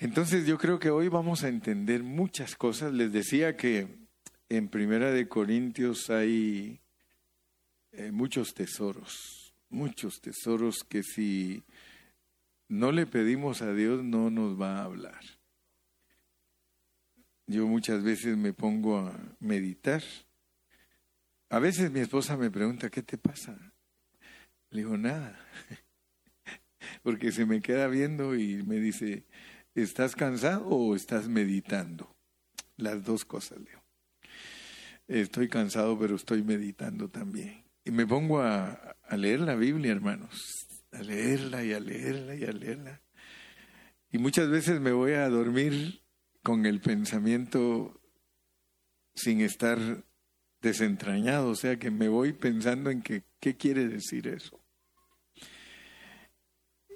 Entonces yo creo que hoy vamos a entender muchas cosas. Les decía que en Primera de Corintios hay eh, muchos tesoros, muchos tesoros que si no le pedimos a Dios no nos va a hablar. Yo muchas veces me pongo a meditar. A veces mi esposa me pregunta, ¿qué te pasa? Le digo, nada. Porque se me queda viendo y me dice, ¿estás cansado o estás meditando? Las dos cosas, Leo. Estoy cansado, pero estoy meditando también. Y me pongo a, leer la Biblia, hermanos a leerla y a leerla y a leerla. Y muchas veces me voy a dormir con el pensamiento sin estar desentrañado, o sea que me voy pensando en que, qué quiere decir eso.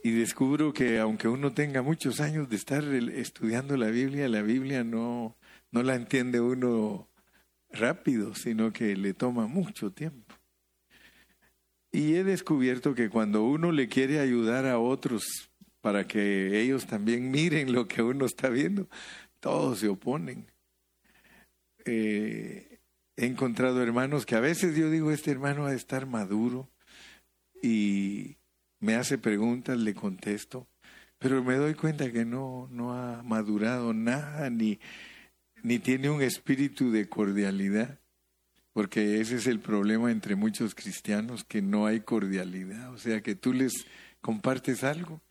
Y descubro que aunque uno tenga muchos años de estar estudiando la Biblia, la Biblia no, no la entiende uno rápido, sino que le toma mucho tiempo. Y he descubierto que cuando uno le quiere ayudar a otros para que ellos también miren lo que uno está viendo, todos se oponen. Eh, he encontrado hermanos que a veces yo digo, este hermano ha de estar maduro y me hace preguntas, le contesto, pero me doy cuenta que no, no ha madurado nada, ni, ni tiene un espíritu de cordialidad porque ese es el problema entre muchos cristianos, que no hay cordialidad, o sea, que tú les compartes algo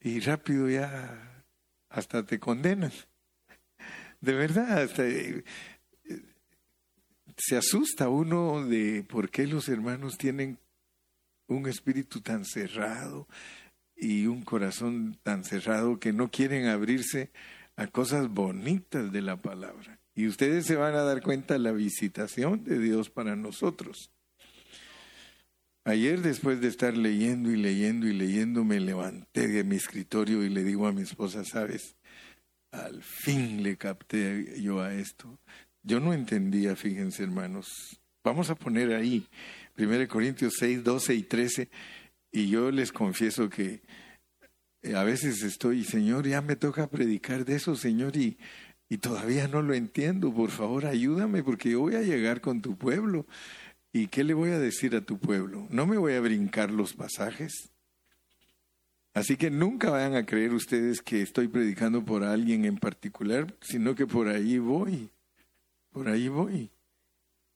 y rápido ya hasta te condenan. De verdad, hasta eh, se asusta uno de por qué los hermanos tienen un espíritu tan cerrado y un corazón tan cerrado que no quieren abrirse a cosas bonitas de la palabra. Y ustedes se van a dar cuenta de la visitación de Dios para nosotros. Ayer después de estar leyendo y leyendo y leyendo, me levanté de mi escritorio y le digo a mi esposa, sabes, al fin le capté yo a esto. Yo no entendía, fíjense hermanos. Vamos a poner ahí 1 Corintios 6, 12 y 13. Y yo les confieso que eh, a veces estoy, Señor, ya me toca predicar de eso, Señor, y y todavía no lo entiendo. Por favor, ayúdame porque yo voy a llegar con tu pueblo. ¿Y qué le voy a decir a tu pueblo? No me voy a brincar los pasajes. Así que nunca vayan a creer ustedes que estoy predicando por alguien en particular, sino que por ahí voy. Por ahí voy.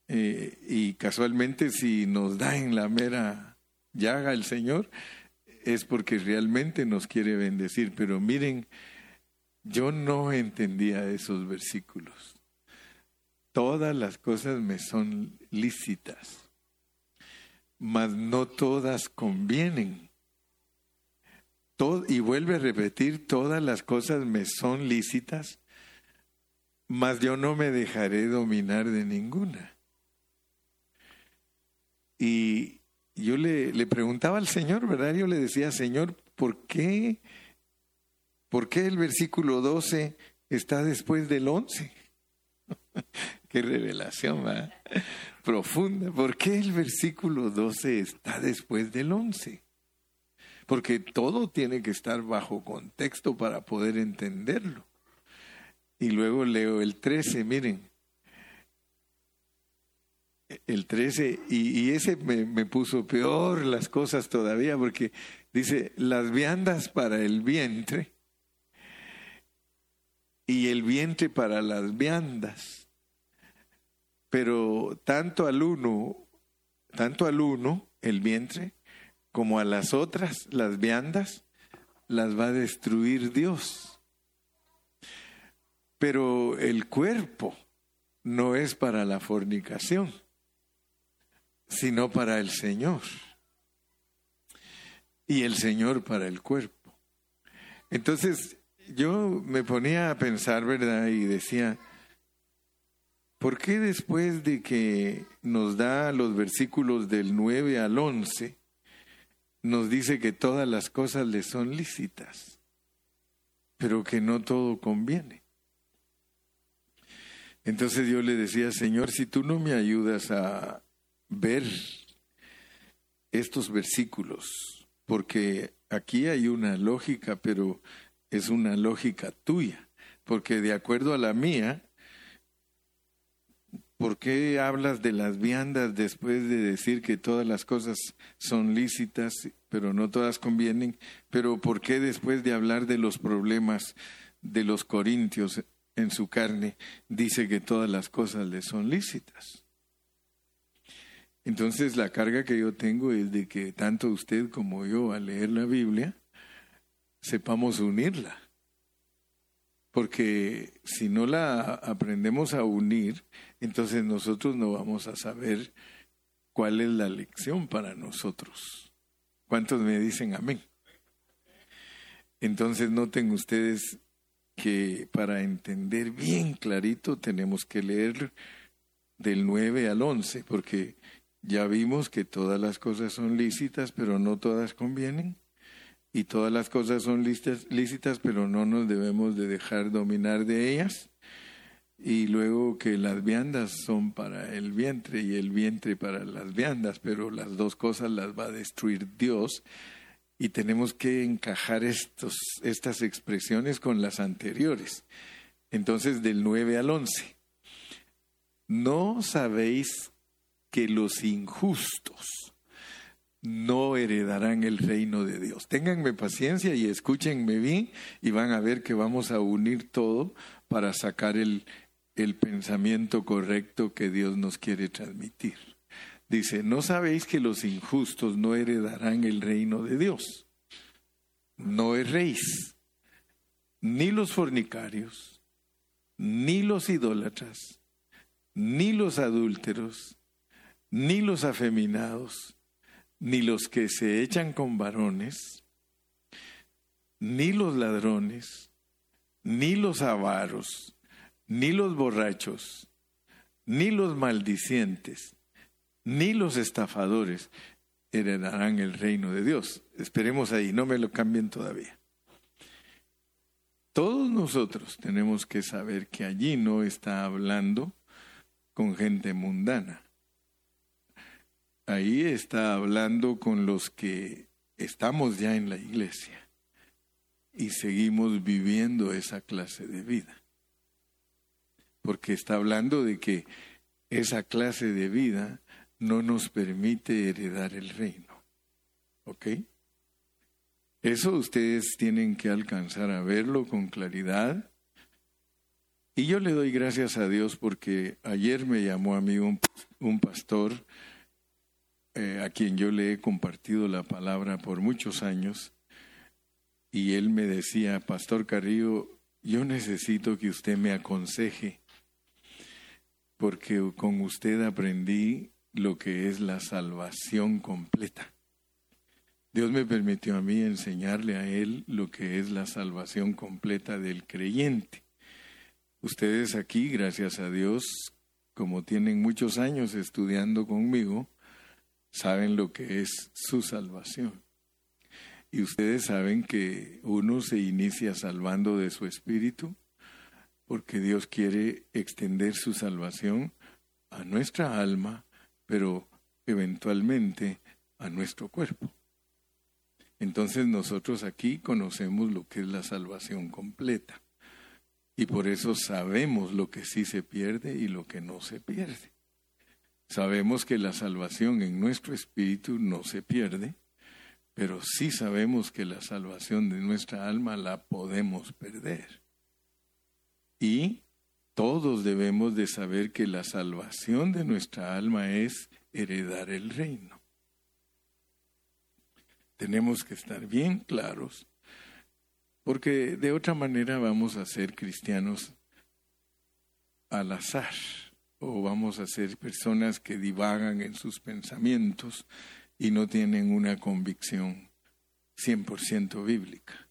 Eh, y casualmente si nos da en la mera llaga el Señor, es porque realmente nos quiere bendecir. Pero miren, yo no entendía esos versículos. Todas las cosas me son lícitas, mas no todas convienen. y vuelve a repetir, todas las cosas me son lícitas, mas yo no me dejaré dominar de ninguna. Y yo le, le preguntaba al Señor, ¿verdad? Yo le decía, Señor, ¿por qué ¿Por qué el versículo 12 está después del 11? Qué revelación ¿verdad? profunda. ¿Por qué el versículo 12 está después del 11? Porque todo tiene que estar bajo contexto para poder entenderlo. Y luego leo el 13, miren. El 13, y, ese me, me puso peor las cosas todavía, porque dice, las viandas para el vientre y el vientre para las viandas. Pero tanto al uno, tanto al uno, el vientre, como a las otras, las viandas, las va a destruir Dios. Pero el cuerpo no es para la fornicación, sino para el Señor. Y el Señor para el cuerpo. Entonces, yo me ponía a pensar, ¿verdad? Y decía, ¿por qué después de que nos da los versículos del 9 al 11, nos dice que todas las cosas le son lícitas, pero que no todo conviene? Entonces yo le decía, Señor, si tú no me ayudas a ver estos versículos, porque aquí hay una lógica, pero es una lógica tuya, porque de acuerdo a la mía, ¿por qué hablas de las viandas después de decir que todas las cosas son lícitas, pero no todas convienen? Pero ¿por qué después de hablar de los problemas de los corintios en su carne, dice que todas las cosas le son lícitas? Entonces la carga que yo tengo es de que tanto usted como yo al leer la Biblia sepamos unirla. Porque si no la aprendemos a unir, entonces nosotros no vamos a saber cuál es la lección para nosotros. ¿Cuántos me dicen amén? Entonces noten ustedes que para entender bien clarito tenemos que leer del 9 al 11, porque ya vimos que todas las cosas son lícitas, pero no todas convienen. Y todas las cosas son lícitas, pero no nos debemos de dejar dominar de ellas. Y luego que las viandas son para el vientre y el vientre para las viandas, pero las dos cosas las va a destruir Dios. Y tenemos que encajar estos, estas expresiones con las anteriores. Entonces, del 9 al 11. ¿No sabéis que los injustos no heredarán el reino de Dios. Ténganme paciencia y escúchenme bien y van a ver que vamos a unir todo para sacar el, el pensamiento correcto que Dios nos quiere transmitir. Dice, ¿no sabéis que los injustos no heredarán el reino de Dios? No erréis, ni los fornicarios, ni los idólatras, ni los adúlteros, ni los afeminados, ni los que se echan con varones, ni los ladrones, ni los avaros, ni los borrachos, ni los maldicientes, ni los estafadores heredarán el reino de Dios. Esperemos ahí, no me lo cambien todavía. Todos nosotros tenemos que saber que allí no está hablando con gente mundana ahí está hablando con los que estamos ya en la iglesia y seguimos viviendo esa clase de vida. Porque está hablando de que esa clase de vida no nos permite heredar el reino. ¿Ok? Eso ustedes tienen que alcanzar a verlo con claridad. Y yo le doy gracias a Dios porque ayer me llamó a mí un, un pastor eh, a quien yo le he compartido la palabra por muchos años, y él me decía, Pastor Carrillo, yo necesito que usted me aconseje, porque con usted aprendí lo que es la salvación completa. Dios me permitió a mí enseñarle a él lo que es la salvación completa del creyente. Ustedes aquí, gracias a Dios, como tienen muchos años estudiando conmigo, saben lo que es su salvación. Y ustedes saben que uno se inicia salvando de su espíritu porque Dios quiere extender su salvación a nuestra alma, pero eventualmente a nuestro cuerpo. Entonces nosotros aquí conocemos lo que es la salvación completa y por eso sabemos lo que sí se pierde y lo que no se pierde. Sabemos que la salvación en nuestro espíritu no se pierde, pero sí sabemos que la salvación de nuestra alma la podemos perder. Y todos debemos de saber que la salvación de nuestra alma es heredar el reino. Tenemos que estar bien claros, porque de otra manera vamos a ser cristianos al azar o vamos a ser personas que divagan en sus pensamientos y no tienen una convicción 100% bíblica.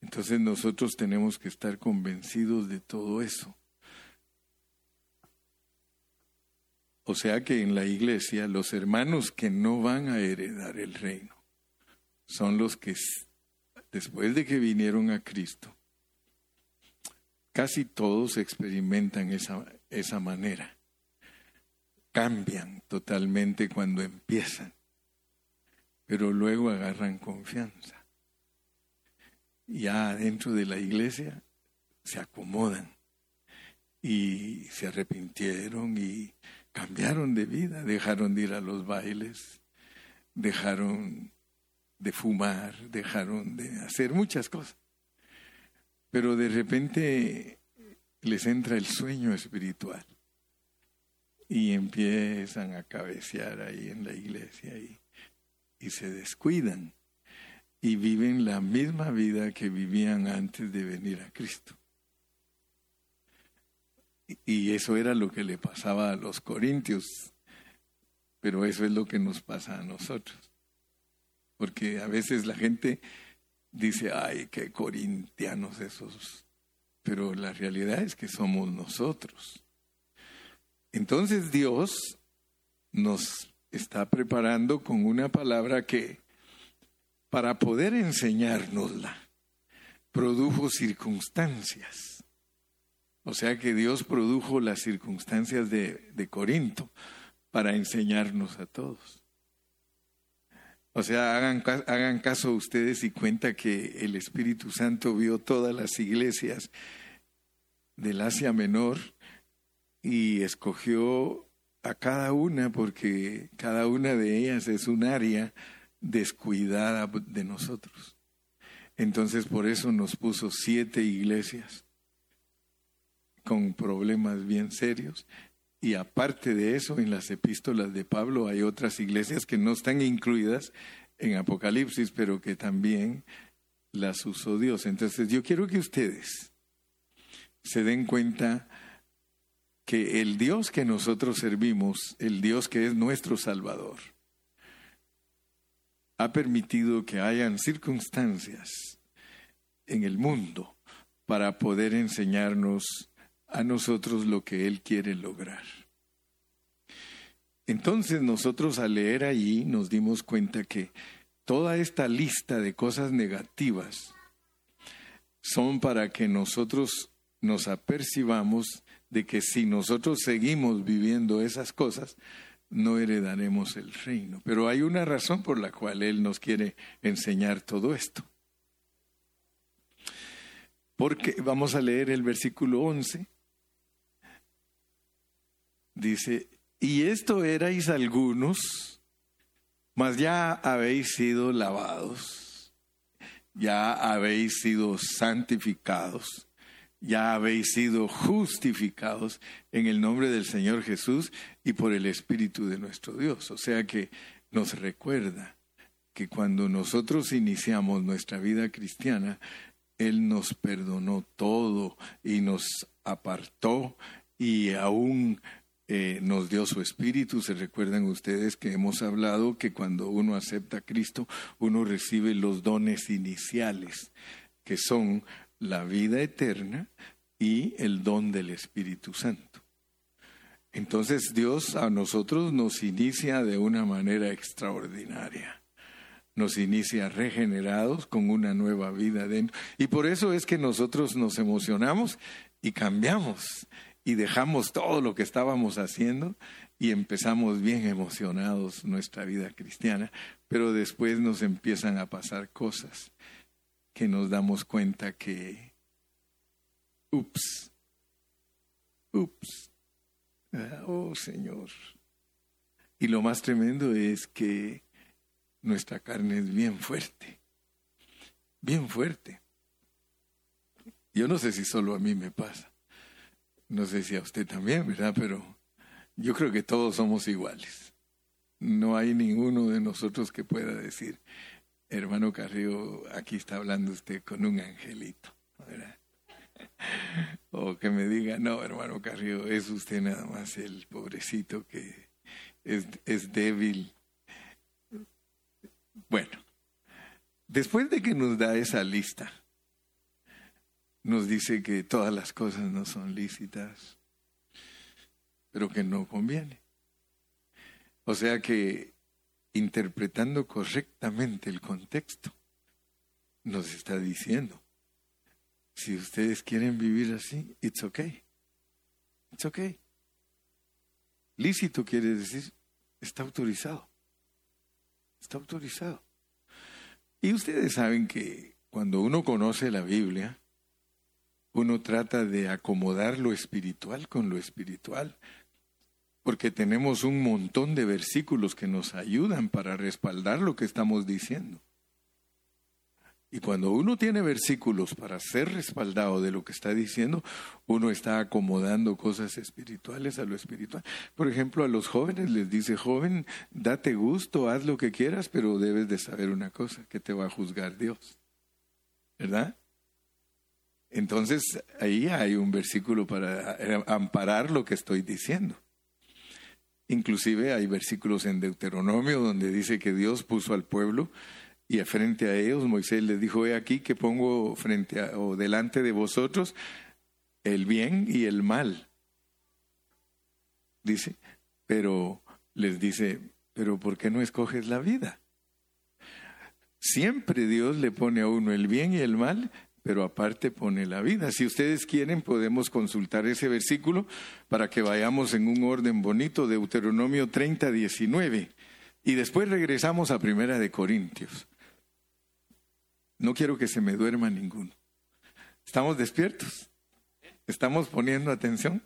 Entonces nosotros tenemos que estar convencidos de todo eso. O sea que en la iglesia los hermanos que no van a heredar el reino son los que después de que vinieron a Cristo, casi todos experimentan esa, esa manera. Cambian totalmente cuando empiezan, pero luego agarran confianza. ya dentro de la iglesia se acomodan y se arrepintieron y cambiaron de vida, dejaron de ir a los bailes, dejaron de fumar, dejaron de hacer muchas cosas. Pero de repente les entra el sueño espiritual y empiezan a cabecear ahí en la iglesia y, y se descuidan y viven la misma vida que vivían antes de venir a Cristo. Y eso era lo que le pasaba a los corintios, pero eso es lo que nos pasa a nosotros. Porque a veces la gente dice, ay, qué corintianos esos, pero la realidad es que somos nosotros. Entonces Dios nos está preparando con una palabra que, para poder enseñárnosla, produjo circunstancias. O sea que Dios produjo las circunstancias de, de Corinto para enseñarnos a todos. O sea, hagan, hagan caso ustedes y cuenta que el Espíritu Santo vio todas las iglesias del Asia Menor y escogió a cada una porque cada una de ellas es un área descuidada de nosotros. Entonces por eso nos puso siete iglesias con problemas bien serios. Y aparte de eso, en las epístolas de Pablo hay otras iglesias que no están incluidas en Apocalipsis, pero que también las usó Dios. Entonces yo quiero que ustedes se den cuenta que el Dios que nosotros servimos, el Dios que es nuestro Salvador, ha permitido que hayan circunstancias en el mundo para poder enseñarnos a nosotros lo que Él quiere lograr. Entonces nosotros al leer allí nos dimos cuenta que toda esta lista de cosas negativas son para que nosotros nos apercibamos de que si nosotros seguimos viviendo esas cosas, no heredaremos el reino. Pero hay una razón por la cual Él nos quiere enseñar todo esto. Porque vamos a leer el versículo 11. Dice, y esto erais algunos, mas ya habéis sido lavados, ya habéis sido santificados ya habéis sido justificados en el nombre del Señor Jesús y por el Espíritu de nuestro Dios. O sea que nos recuerda que cuando nosotros iniciamos nuestra vida cristiana, Él nos perdonó todo y nos apartó y aún eh, nos dio su espíritu. Se recuerdan ustedes que hemos hablado que cuando uno acepta a Cristo, uno recibe los dones iniciales, que son la vida eterna y el don del Espíritu Santo. Entonces Dios a nosotros nos inicia de una manera extraordinaria. Nos inicia regenerados con una nueva vida dentro. Y por eso es que nosotros nos emocionamos y cambiamos y dejamos todo lo que estábamos haciendo y empezamos bien emocionados nuestra vida cristiana, pero después nos empiezan a pasar cosas que nos damos cuenta que, ups, ups, ah, oh Señor. Y lo más tremendo es que nuestra carne es bien fuerte, bien fuerte. Yo no sé si solo a mí me pasa, no sé si a usted también, ¿verdad? Pero yo creo que todos somos iguales. No hay ninguno de nosotros que pueda decir, hermano Carrillo, aquí está hablando usted con un angelito. O que me diga, no, hermano Carrillo, es usted nada más el pobrecito que es, es débil. Bueno, después de que nos da esa lista, nos dice que todas las cosas no son lícitas, pero que no conviene. O sea que interpretando correctamente el contexto, nos está diciendo, si ustedes quieren vivir así, it's okay. It's okay. Lícito quiere decir, está autorizado. Está autorizado. Y ustedes saben que cuando uno conoce la Biblia, uno trata de acomodar lo espiritual con lo espiritual, porque tenemos un montón de versículos que nos ayudan para respaldar lo que estamos diciendo. Y cuando uno tiene versículos para ser respaldado de lo que está diciendo, uno está acomodando cosas espirituales a lo espiritual. Por ejemplo, a los jóvenes les dice, joven, date gusto, haz lo que quieras, pero debes de saber una cosa, que te va a juzgar Dios. ¿Verdad? Entonces, ahí hay un versículo para amparar lo que estoy diciendo. Inclusive hay versículos en Deuteronomio donde dice que Dios puso al pueblo y frente a ellos Moisés les dijo, he aquí que pongo frente a, o delante de vosotros el bien y el mal. Dice, pero les dice, pero ¿por qué no escoges la vida? Siempre Dios le pone a uno el bien y el mal, pero aparte pone la vida. Si ustedes quieren, podemos consultar ese versículo para que vayamos en un orden bonito, Deuteronomio 30, 19. Y después regresamos a Primera de Corintios. No quiero que se me duerma ninguno. ¿Estamos despiertos? ¿Estamos poniendo atención?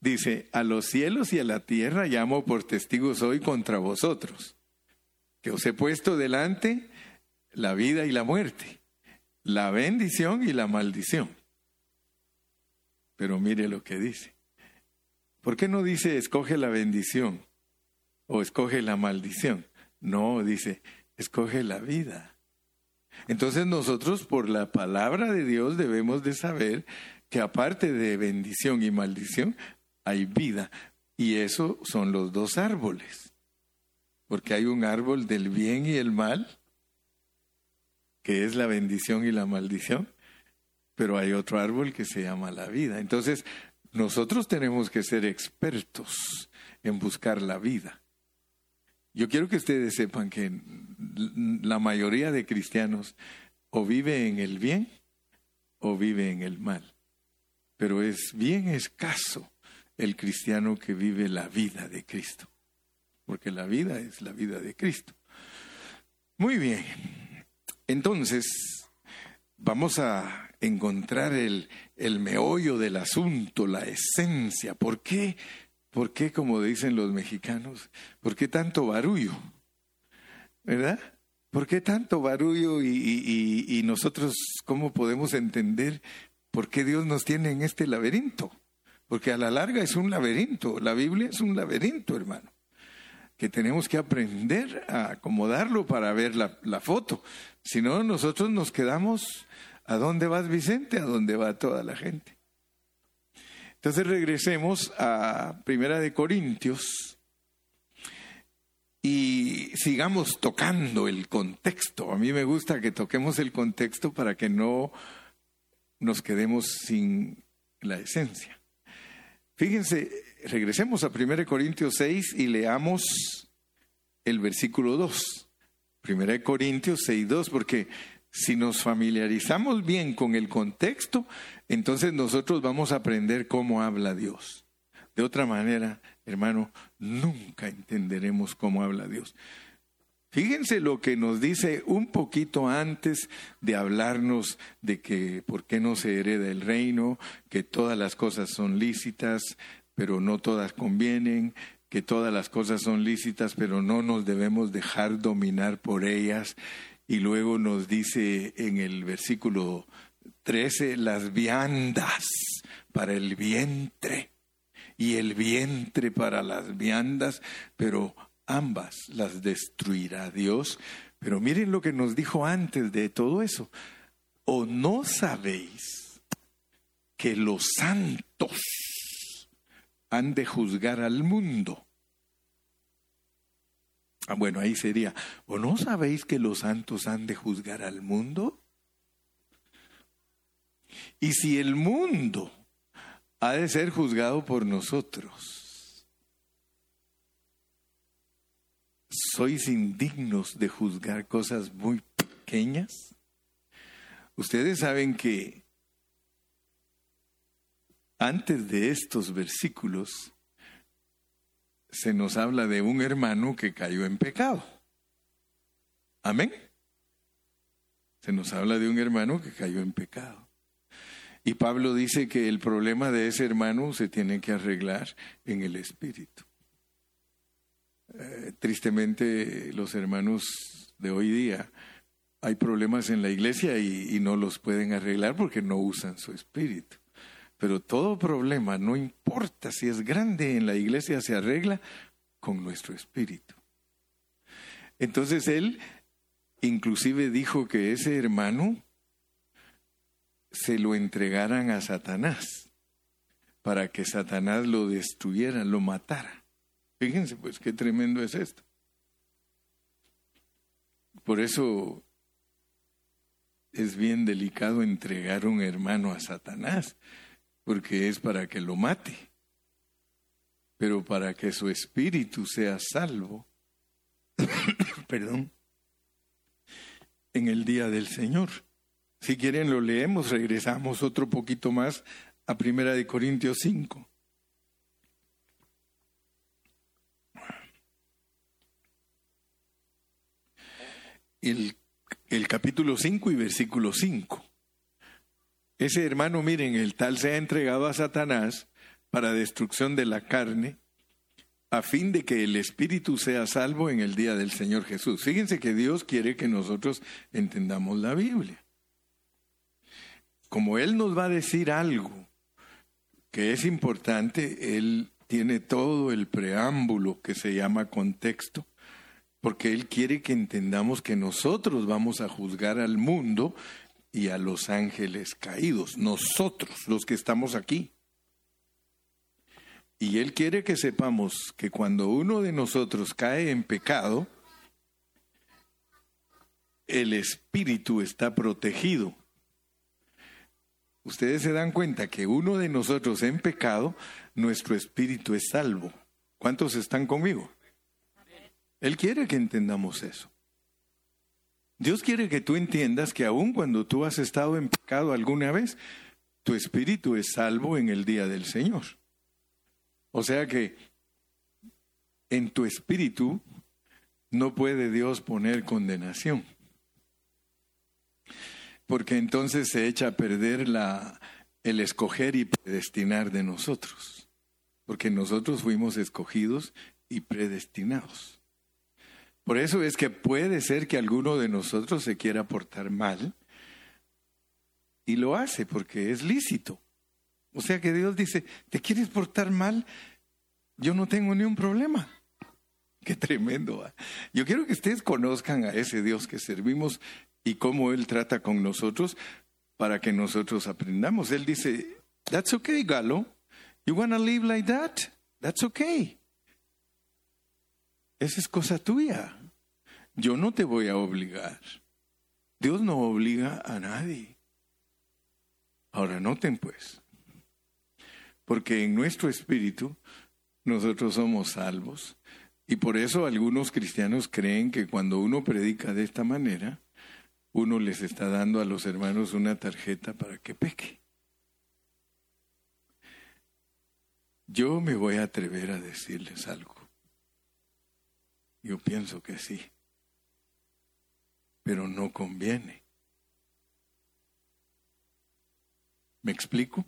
Dice, a los cielos y a la tierra llamo por testigos hoy contra vosotros, que os he puesto delante la vida y la muerte, la bendición y la maldición. Pero mire lo que dice. ¿Por qué no dice escoge la bendición o escoge la maldición? No, dice escoge la vida. Entonces nosotros por la palabra de Dios debemos de saber que aparte de bendición y maldición, hay vida. Y eso son los dos árboles. Porque hay un árbol del bien y el mal, que es la bendición y la maldición, pero hay otro árbol que se llama la vida. Entonces, nosotros tenemos que ser expertos en buscar la vida. Yo quiero que ustedes sepan que la mayoría de cristianos o vive en el bien o vive en el mal. Pero es bien escaso el cristiano que vive la vida de Cristo, porque la vida es la vida de Cristo. Muy bien, entonces vamos a encontrar el, el meollo del asunto, la esencia. ¿Por qué? ¿Por qué, como dicen los mexicanos, por qué tanto barullo? ¿verdad? ¿Por qué tanto barullo y, nosotros cómo podemos entender por qué Dios nos tiene en este laberinto? Porque a la larga es un laberinto, la Biblia es un laberinto, hermano, que tenemos que aprender a acomodarlo para ver la, la foto. Si no, nosotros nos quedamos, ¿a dónde vas Vicente? ¿A dónde va toda la gente? Entonces regresemos a Primera de Corintios y sigamos tocando el contexto. A mí me gusta que toquemos el contexto para que no nos quedemos sin la esencia. Fíjense, regresemos a 1 Corintios 6 y leamos el versículo 2. 1 Corintios 6, 2, porque si nos familiarizamos bien con el contexto, entonces nosotros vamos a aprender cómo habla Dios. De otra manera, hermano, nunca entenderemos cómo habla Dios. Fíjense lo que nos dice un poquito antes de hablarnos de que por qué no se hereda el reino, que todas las cosas son lícitas, pero no todas convienen, que todas las cosas son lícitas, pero no nos debemos dejar dominar por ellas. Y luego nos dice en el versículo 13, las viandas para el vientre y el vientre para las viandas, pero ambas las destruirá Dios. Pero miren lo que nos dijo antes de todo eso. ¿O no sabéis que los santos han de juzgar al mundo? Ah, bueno, ahí sería, ¿o no sabéis que los santos han de juzgar al mundo? Y si el mundo ha de ser juzgado por nosotros. ¿Sois indignos de juzgar cosas muy pequeñas? Ustedes saben que antes de estos versículos se nos habla de un hermano que cayó en pecado. Amén. Se nos habla de un hermano que cayó en pecado. Y Pablo dice que el problema de ese hermano se tiene que arreglar en el espíritu. Eh, tristemente los hermanos de hoy día hay problemas en la iglesia y, no los pueden arreglar porque no usan su espíritu. Pero todo problema, no importa si es grande en la iglesia, se arregla con nuestro espíritu. Entonces él inclusive dijo que ese hermano se lo entregaran a Satanás para que Satanás lo destruyera, lo matara. Fíjense pues qué tremendo es esto. Por eso es bien delicado entregar un hermano a Satanás, porque es para que lo mate, pero para que su espíritu sea salvo, perdón, en el día del Señor. Si quieren lo leemos, regresamos otro poquito más a Primera de Corintios 5. El el capítulo 5 y versículo 5. Ese hermano, miren, el tal se ha entregado a Satanás para destrucción de la carne, a fin de que el espíritu sea salvo en el día del Señor Jesús. Fíjense que Dios quiere que nosotros entendamos la Biblia. Como Él nos va a decir algo que es importante, Él tiene todo el preámbulo que se llama contexto porque Él quiere que entendamos que nosotros vamos a juzgar al mundo y a los ángeles caídos, nosotros los que estamos aquí. Y Él quiere que sepamos que cuando uno de nosotros cae en pecado, el espíritu está protegido. Ustedes se dan cuenta que uno de nosotros en pecado, nuestro espíritu es salvo. ¿Cuántos están conmigo? Él quiere que entendamos eso. Dios quiere que tú entiendas que aun cuando tú has estado en pecado alguna vez, tu espíritu es salvo en el día del Señor. O sea que en tu espíritu no puede Dios poner condenación. Porque entonces se echa a perder la, el escoger y predestinar de nosotros. Porque nosotros fuimos escogidos y predestinados. Por eso es que puede ser que alguno de nosotros se quiera portar mal y lo hace porque es lícito. O sea que Dios dice, ¿te quieres portar mal? Yo no tengo ni un problema. Qué tremendo. Yo quiero que ustedes conozcan a ese Dios que servimos y cómo Él trata con nosotros para que nosotros aprendamos. Él dice, that's okay, Galo. You wanna live like that? That's okay. Esa es cosa tuya. Yo no te voy a obligar. Dios no obliga a nadie. Ahora noten pues, porque en nuestro espíritu nosotros somos salvos y por eso algunos cristianos creen que cuando uno predica de esta manera, uno les está dando a los hermanos una tarjeta para que peque. Yo me voy a atrever a decirles algo. Yo pienso que sí pero no conviene. ¿Me explico?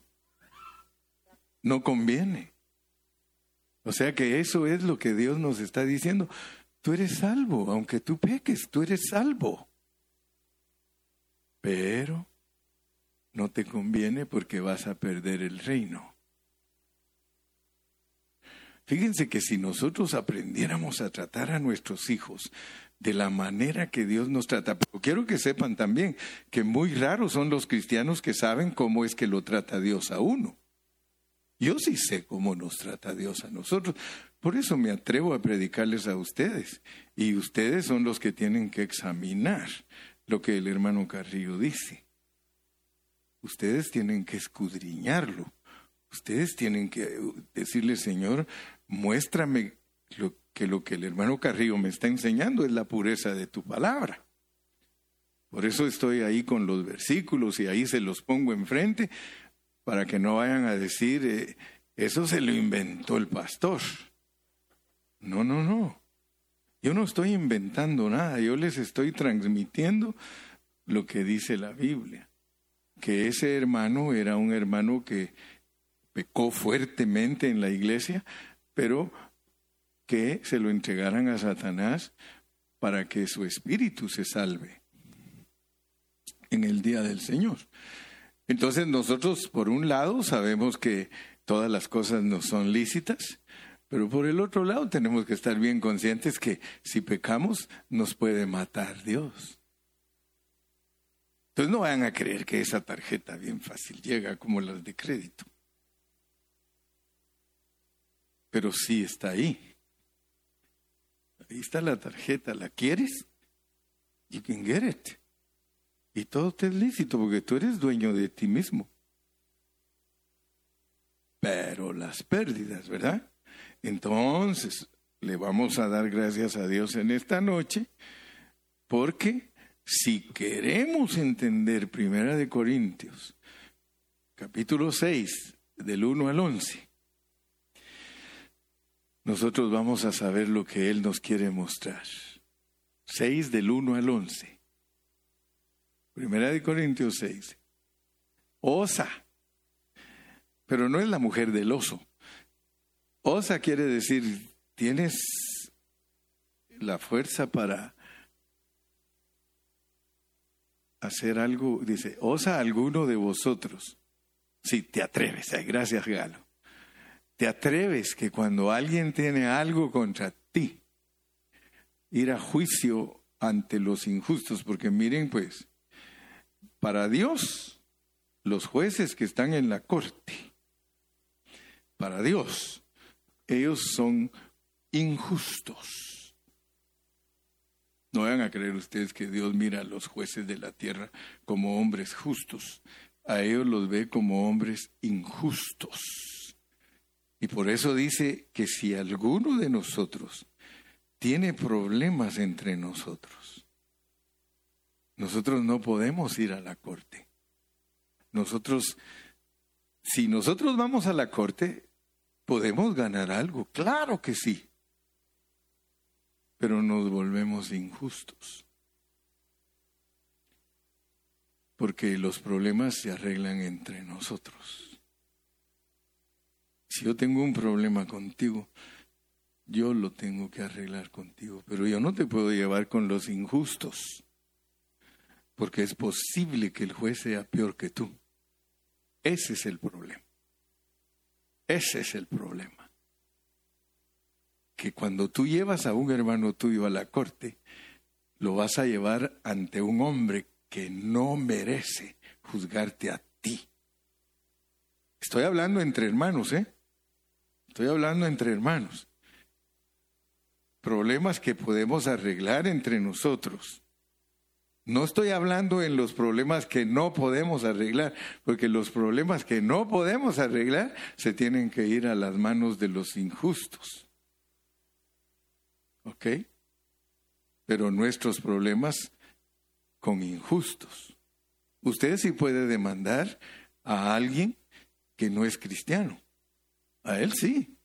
No conviene. O sea que eso es lo que Dios nos está diciendo. Tú eres salvo, aunque tú peques, tú eres salvo. Pero no te conviene porque vas a perder el reino. Fíjense que si nosotros aprendiéramos a tratar a nuestros hijos de la manera que Dios nos trata. Pero quiero que sepan también que muy raros son los cristianos que saben cómo es que lo trata Dios a uno. Yo sí sé cómo nos trata Dios a nosotros. Por eso me atrevo a predicarles a ustedes. Y ustedes son los que tienen que examinar lo que el hermano Carrillo dice. Ustedes tienen que escudriñarlo. Ustedes tienen que decirle, Señor, muéstrame lo que lo que el hermano Carrillo me está enseñando es la pureza de tu palabra. Por eso estoy ahí con los versículos y ahí se los pongo enfrente para que no vayan a decir, eh, eso se lo inventó el pastor. No, no, no. Yo no estoy inventando nada, yo les estoy transmitiendo lo que dice la Biblia, que ese hermano era un hermano que pecó fuertemente en la iglesia, pero que se lo entregaran a Satanás para que su espíritu se salve en el día del Señor. Entonces nosotros, por un lado, sabemos que todas las cosas no son lícitas, pero por el otro lado tenemos que estar bien conscientes que si pecamos nos puede matar Dios. Entonces no van a creer que esa tarjeta bien fácil llega como las de crédito. Pero sí está ahí. Ahí está la tarjeta. ¿La quieres? You can get it. Y todo te es lícito porque tú eres dueño de ti mismo. Pero las pérdidas, ¿verdad? Entonces, le vamos a dar gracias a Dios en esta noche, porque si queremos entender Primera de Corintios, capítulo 6, del 1 al 11, nosotros vamos a saber lo que Él nos quiere mostrar. 6 del 1 al 11. Primera de Corintios 6. Osa. Pero no es la mujer del oso. Osa quiere decir, tienes la fuerza para hacer algo, dice, osa alguno de vosotros. Si te atreves, gracias Galo. Te atreves que cuando alguien tiene algo contra ti, ir a juicio ante los injustos, porque miren pues, para Dios, los jueces que están en la corte, para Dios, ellos son injustos. No vayan a creer ustedes que Dios mira a los jueces de la tierra como hombres justos. A ellos los ve como hombres injustos. Y por eso dice que si alguno de nosotros tiene problemas entre nosotros, nosotros no podemos ir a la corte. Nosotros, si nosotros vamos a la corte, ¿Podemos ganar algo? Claro que sí. Pero nos volvemos injustos. Porque los problemas se arreglan entre nosotros. Si yo tengo un problema contigo, yo lo tengo que arreglar contigo. Pero yo no te puedo llevar con los injustos. Porque es posible que el juez sea peor que tú. Ese es el problema. Ese es el problema. Que cuando tú llevas a un hermano tuyo a la corte, lo vas a llevar ante un hombre que no merece juzgarte a ti. Estoy hablando entre hermanos, ¿eh? Estoy hablando entre hermanos. Problemas que podemos arreglar entre nosotros. No estoy hablando en los problemas que no podemos arreglar, porque los problemas que no podemos arreglar se tienen que ir a las manos de los injustos. ¿Ok? Pero nuestros problemas con injustos. Usted sí puede demandar a alguien que no es cristiano. A él sí.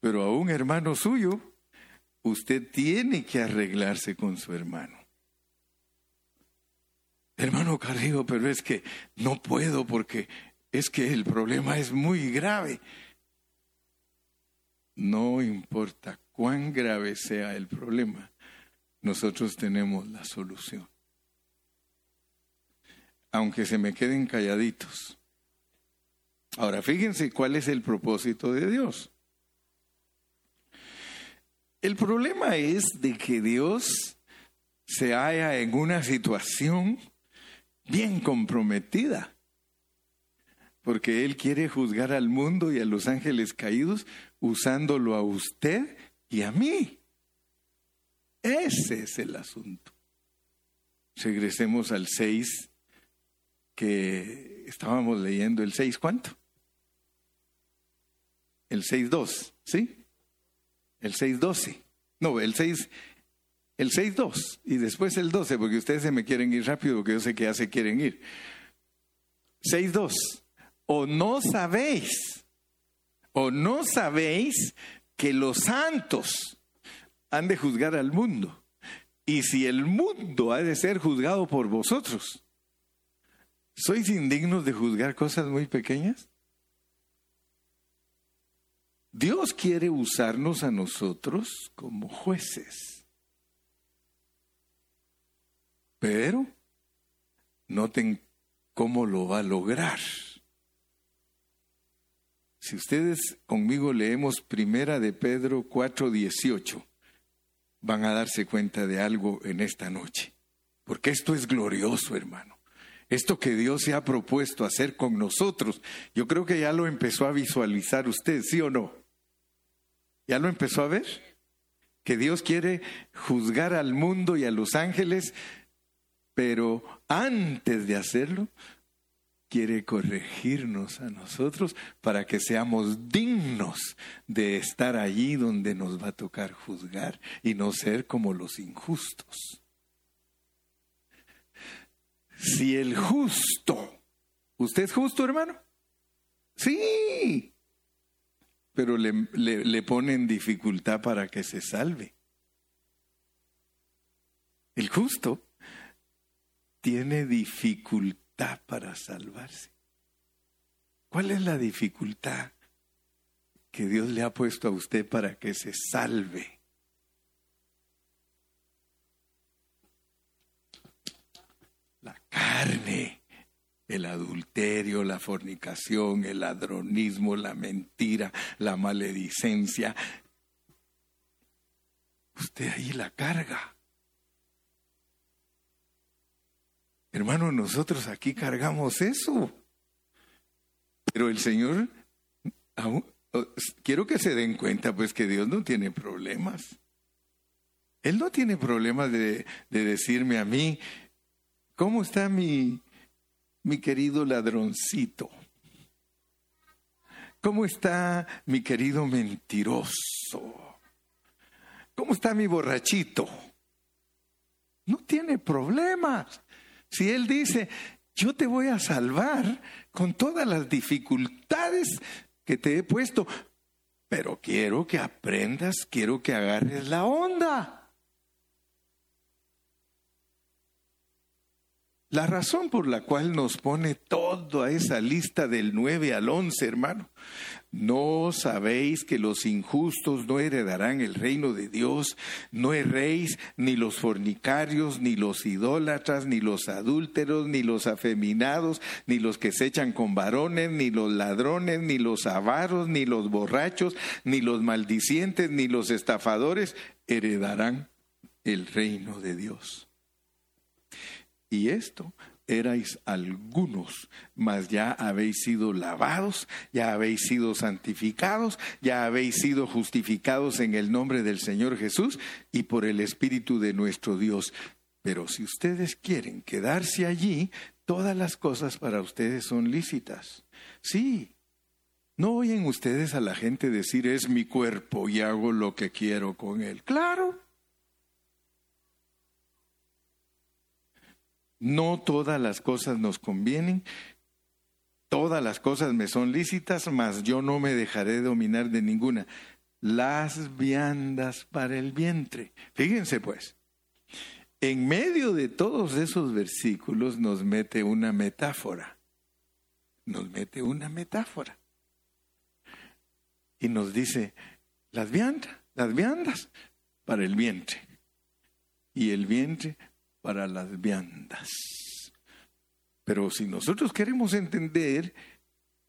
Pero a un hermano suyo, usted tiene que arreglarse con su hermano. Hermano Carrillo, pero es que no puedo porque es que el problema es muy grave. No importa cuán grave sea el problema, nosotros tenemos la solución. Aunque se me queden calladitos. Ahora, fíjense cuál es el propósito de Dios. El problema es de que Dios se halla en una situación bien comprometida, porque Él quiere juzgar al mundo y a los ángeles caídos usándolo a usted y a mí. Ese es el asunto. Regresemos al 6 que estábamos leyendo, el 6, ¿cuánto? El 6.2, ¿sí? El 6.12. No, el 6, el 6.2 y después el 12, porque ustedes se me quieren ir rápido, porque yo sé que ya se quieren ir. 6.2. O no sabéis, o no sabéis que los santos han de juzgar al mundo. Y si el mundo ha de ser juzgado por vosotros, ¿sois indignos de juzgar cosas muy pequeñas? Dios quiere usarnos a nosotros como jueces. Pero noten cómo lo va a lograr. Si ustedes conmigo leemos Primera de Pedro 4:18, van a darse cuenta de algo en esta noche. Porque esto es glorioso, hermano. Esto que Dios se ha propuesto hacer con nosotros, yo creo que ya lo empezó a visualizar usted, ¿sí o no? ¿Ya lo empezó a ver? Que Dios quiere juzgar al mundo y a los ángeles, pero antes de hacerlo, quiere corregirnos a nosotros para que seamos dignos de estar allí donde nos va a tocar juzgar y no ser como los injustos. Si el justo, ¿usted es justo, hermano? Sí, pero le, le, le ponen dificultad para que se salve. El justo tiene dificultad para salvarse? ¿Cuál es la dificultad que Dios le ha puesto a usted para que se salve? La carne, el adulterio, la fornicación, el ladronismo, la mentira, la maledicencia. Usted ahí la carga. Hermano, nosotros aquí cargamos eso. Pero el Señor, quiero que se den cuenta, pues que Dios no tiene problemas. Él no tiene problemas de, de decirme a mí, ¿cómo está mi, mi querido ladroncito? ¿Cómo está mi querido mentiroso? ¿Cómo está mi borrachito? No tiene problemas. Si Él dice, yo te voy a salvar con todas las dificultades que te he puesto, pero quiero que aprendas, quiero que agarres la onda. La razón por la cual nos pone toda esa lista del 9 al 11, hermano, ¿No sabéis que los injustos no heredarán el reino de Dios? No erréis ni los fornicarios, ni los idólatras, ni los adúlteros, ni los afeminados, ni los que se echan con varones, ni los ladrones, ni los avaros, ni los borrachos, ni los maldicientes, ni los estafadores heredarán el reino de Dios. Y esto erais algunos, mas ya habéis sido lavados, ya habéis sido santificados, ya habéis sido justificados en el nombre del Señor Jesús y por el Espíritu de nuestro Dios. Pero si ustedes quieren quedarse allí, todas las cosas para ustedes son lícitas. Sí. ¿No oyen ustedes a la gente decir es mi cuerpo y hago lo que quiero con él? Claro. No todas las cosas nos convienen, todas las cosas me son lícitas, mas yo no me dejaré dominar de ninguna. Las viandas para el vientre. Fíjense pues, en medio de todos esos versículos nos mete una metáfora. Nos mete una metáfora. Y nos dice, las viandas, las viandas para el vientre. Y el vientre para las viandas. Pero si nosotros queremos entender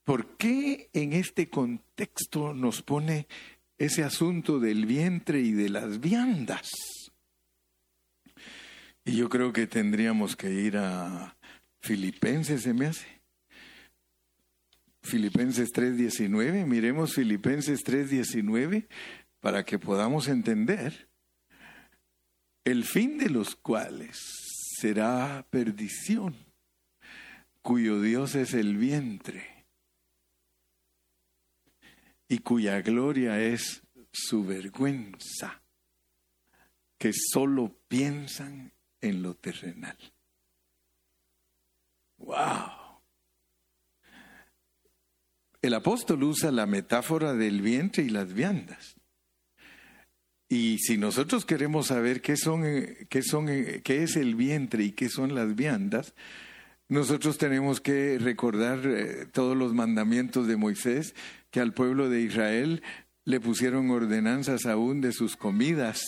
por qué en este contexto nos pone ese asunto del vientre y de las viandas, y yo creo que tendríamos que ir a Filipenses, se me hace. Filipenses 3:19, miremos Filipenses 3:19 para que podamos entender el fin de los cuales será perdición, cuyo Dios es el vientre y cuya gloria es su vergüenza, que solo piensan en lo terrenal. ¡Wow! El apóstol usa la metáfora del vientre y las viandas Y si nosotros queremos saber qué son, qué son, qué es el vientre y qué son las viandas, nosotros tenemos que recordar eh, todos los mandamientos de Moisés que al pueblo de Israel le pusieron ordenanzas aún de sus comidas,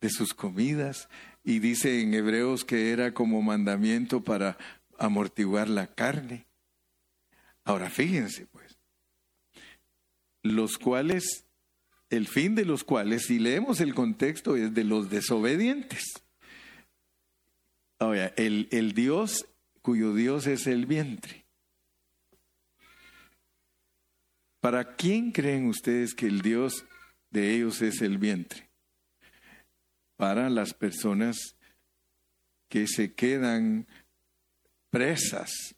de sus comidas, y dice en Hebreos que era como mandamiento para amortiguar la carne. Ahora fíjense, pues, los cuales, el fin de los cuales, si leemos el contexto, es de los desobedientes. Ahora, el, el Dios cuyo Dios es el vientre. ¿Para quién creen ustedes que el Dios de ellos es el vientre? Para las personas que se quedan presas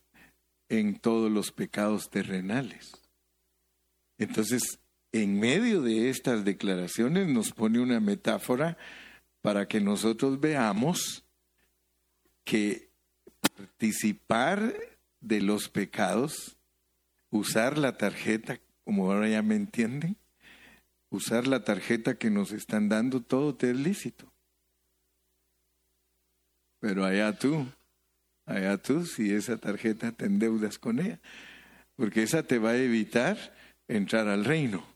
en todos los pecados terrenales. Entonces, en medio de estas declaraciones nos pone una metáfora para que nosotros veamos que participar de los pecados, usar la tarjeta, como ahora ya me entienden, usar la tarjeta que nos están dando, todo te es lícito. Pero allá tú, allá tú, si esa tarjeta te endeudas con ella, porque esa te va a evitar entrar al reino.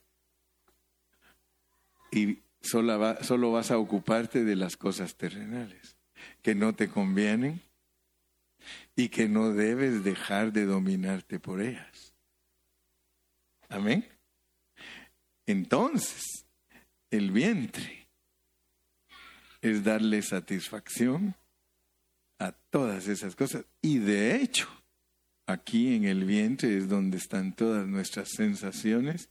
Y solo, solo vas a ocuparte de las cosas terrenales, que no te convienen, y que no debes dejar de dominarte por ellas. Amén. Entonces, el vientre es darle satisfacción a todas esas cosas. Y de hecho, aquí en el vientre es donde están todas nuestras sensaciones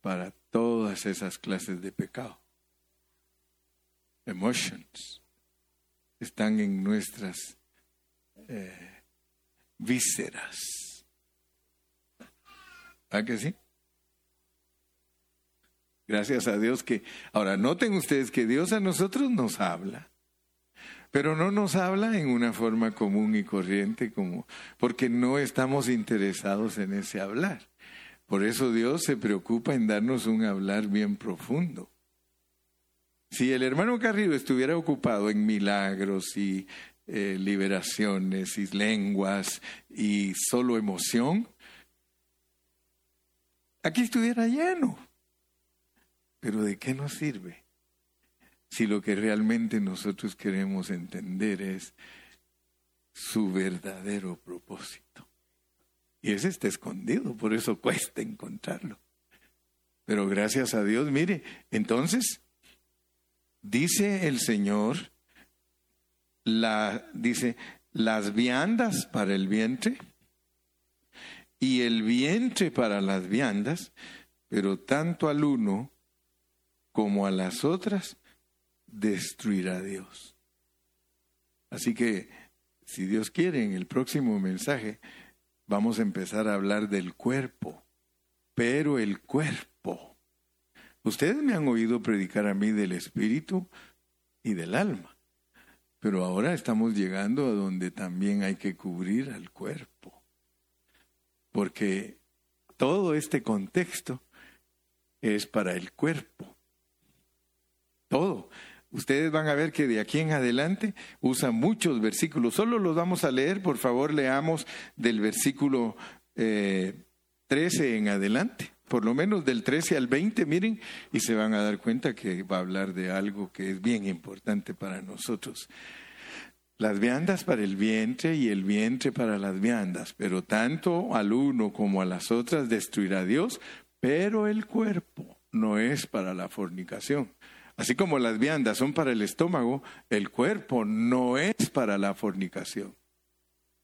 para todas esas clases de pecado. Emotions están en nuestras eh, vísceras. ¿Ah que sí? Gracias a Dios que... Ahora, noten ustedes que Dios a nosotros nos habla, pero no nos habla en una forma común y corriente, como porque no estamos interesados en ese hablar. Por eso Dios se preocupa en darnos un hablar bien profundo. Si el hermano Carrillo estuviera ocupado en milagros y eh, liberaciones y lenguas y solo emoción, aquí estuviera lleno. Pero ¿de qué nos sirve? Si lo que realmente nosotros queremos entender es su verdadero propósito. Y ese está escondido, por eso cuesta encontrarlo. Pero gracias a Dios, mire, entonces, dice el Señor la, dice, las viandas para el vientre y el vientre para las viandas, pero tanto al uno como a las otras destruirá Dios. Así que, si Dios quiere, en el próximo mensaje vamos a empezar a hablar del cuerpo, pero el cuerpo. Ustedes me han oído predicar a mí del espíritu y del alma. Pero ahora estamos llegando a donde también hay que cubrir al cuerpo. Porque todo este contexto es para el cuerpo. Ustedes van a ver que de aquí en adelante usa muchos versículos. Solo los vamos a leer, por favor, leamos del versículo 13 eh, en adelante por lo menos del 13 al 20, miren, y se van a dar cuenta que va a hablar de algo que es bien importante para nosotros. Las viandas para el vientre y el vientre para las viandas, pero tanto al uno como a las otras destruirá Dios, pero el cuerpo no es para la fornicación. Así como las viandas son para el estómago, el cuerpo no es para la fornicación,